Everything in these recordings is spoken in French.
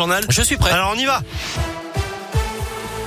journal Je suis prêt. Alors on y va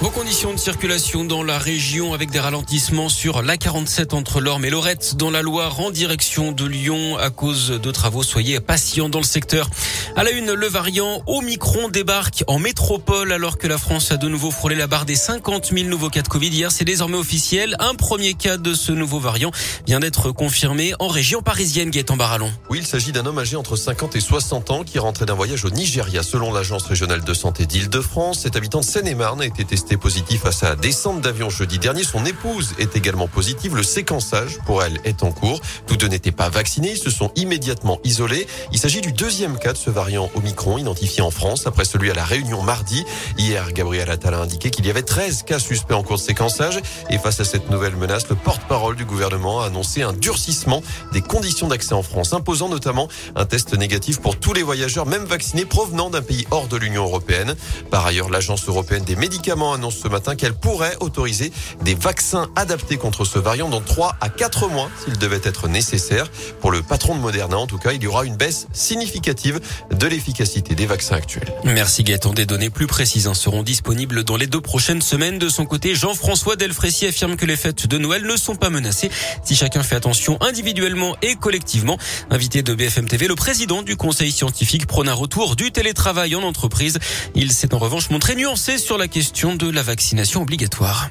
Vos conditions de circulation dans la région avec des ralentissements sur l'A47 entre l'Orme et Lorette dans la Loire en direction de Lyon à cause de travaux. Soyez patients dans le secteur. À la une, le variant Omicron débarque en métropole alors que la France a de nouveau frôlé la barre des 50 000 nouveaux cas de Covid. Hier, c'est désormais officiel. Un premier cas de ce nouveau variant vient d'être confirmé en région parisienne, Gaëtan Barallon. Oui, il s'agit d'un homme âgé entre 50 et 60 ans qui rentrait d'un voyage au Nigeria. Selon l'agence régionale de santé d'Île-de-France, cet habitant de Seine-et-Marne a été testé positif à sa descente d'avion jeudi dernier. Son épouse est également positive. Le séquençage pour elle est en cours. Tous deux n'étaient pas vaccinés. Ils se sont immédiatement isolés. Il s'agit du deuxième cas de ce variant Omicron identifié en France après celui à la Réunion mardi. Hier, Gabriel Attal a indiqué qu'il y avait 13 cas suspects en cours de séquençage. Et face à cette nouvelle menace, le porte-parole du gouvernement a annoncé un durcissement des conditions d'accès en France, imposant notamment un test négatif pour tous les voyageurs, même vaccinés, provenant d'un pays hors de l'Union européenne. Par ailleurs, l'Agence européenne des médicaments ce matin qu'elle pourrait autoriser des vaccins adaptés contre ce variant dans 3 à 4 mois s'il devait être nécessaire. Pour le patron de Moderna, en tout cas, il y aura une baisse significative de l'efficacité des vaccins actuels. Merci Gaëtan. Des données plus précises hein, seront disponibles dans les deux prochaines semaines. De son côté, Jean-François Delfrécy affirme que les fêtes de Noël ne sont pas menacées si chacun fait attention individuellement et collectivement. Invité de BFM TV, le président du conseil scientifique prône un retour du télétravail en entreprise. Il s'est en revanche montré nuancé sur la question de la vaccination obligatoire.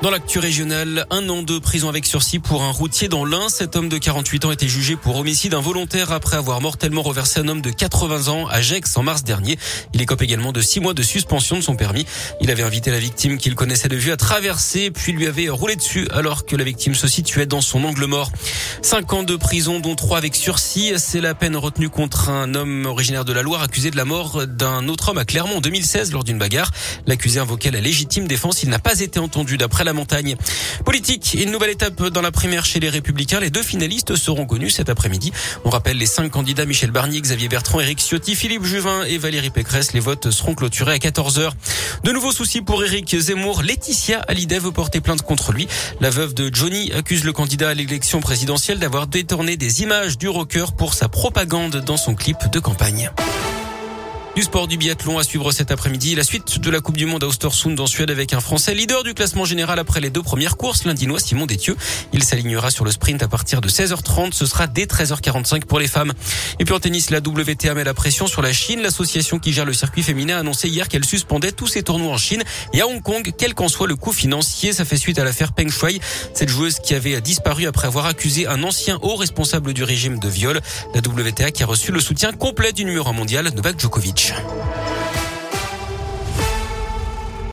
Dans l'actu régionale, un an de prison avec sursis pour un routier dans l'Ain. Cet homme de 48 ans été jugé pour homicide involontaire après avoir mortellement reversé un homme de 80 ans à Gex en mars dernier. Il écope également de six mois de suspension de son permis. Il avait invité la victime qu'il connaissait de vue à traverser, puis lui avait roulé dessus alors que la victime se situait dans son angle mort. Cinq ans de prison, dont trois avec sursis. C'est la peine retenue contre un homme originaire de la Loire accusé de la mort d'un autre homme à Clermont en 2016 lors d'une bagarre. L'accusé invoquait la légitime défense. Il n'a pas été entendu d'après la montagne. Politique, une nouvelle étape dans la primaire chez les Républicains. Les deux finalistes seront connus cet après-midi. On rappelle les cinq candidats Michel Barnier, Xavier Bertrand, Éric Ciotti, Philippe Juvin et Valérie Pécresse. Les votes seront clôturés à 14h. De nouveaux soucis pour Éric Zemmour. Laetitia Hallyday veut porter plainte contre lui. La veuve de Johnny accuse le candidat à l'élection présidentielle d'avoir détourné des images du rocker pour sa propagande dans son clip de campagne. Du sport du biathlon à suivre cet après-midi. La suite de la Coupe du Monde à Ostersund en Suède avec un Français leader du classement général après les deux premières courses, l'Indinois Simon Détieux. Il s'alignera sur le sprint à partir de 16h30. Ce sera dès 13h45 pour les femmes. Et puis en tennis, la WTA met la pression sur la Chine. L'association qui gère le circuit féminin a annoncé hier qu'elle suspendait tous ses tournois en Chine et à Hong Kong, quel qu'en soit le coût financier. Ça fait suite à l'affaire Peng Shuai, cette joueuse qui avait disparu après avoir accusé un ancien haut responsable du régime de viol. La WTA qui a reçu le soutien complet du numéro 1 mondial, Novak Djokovic. destruction.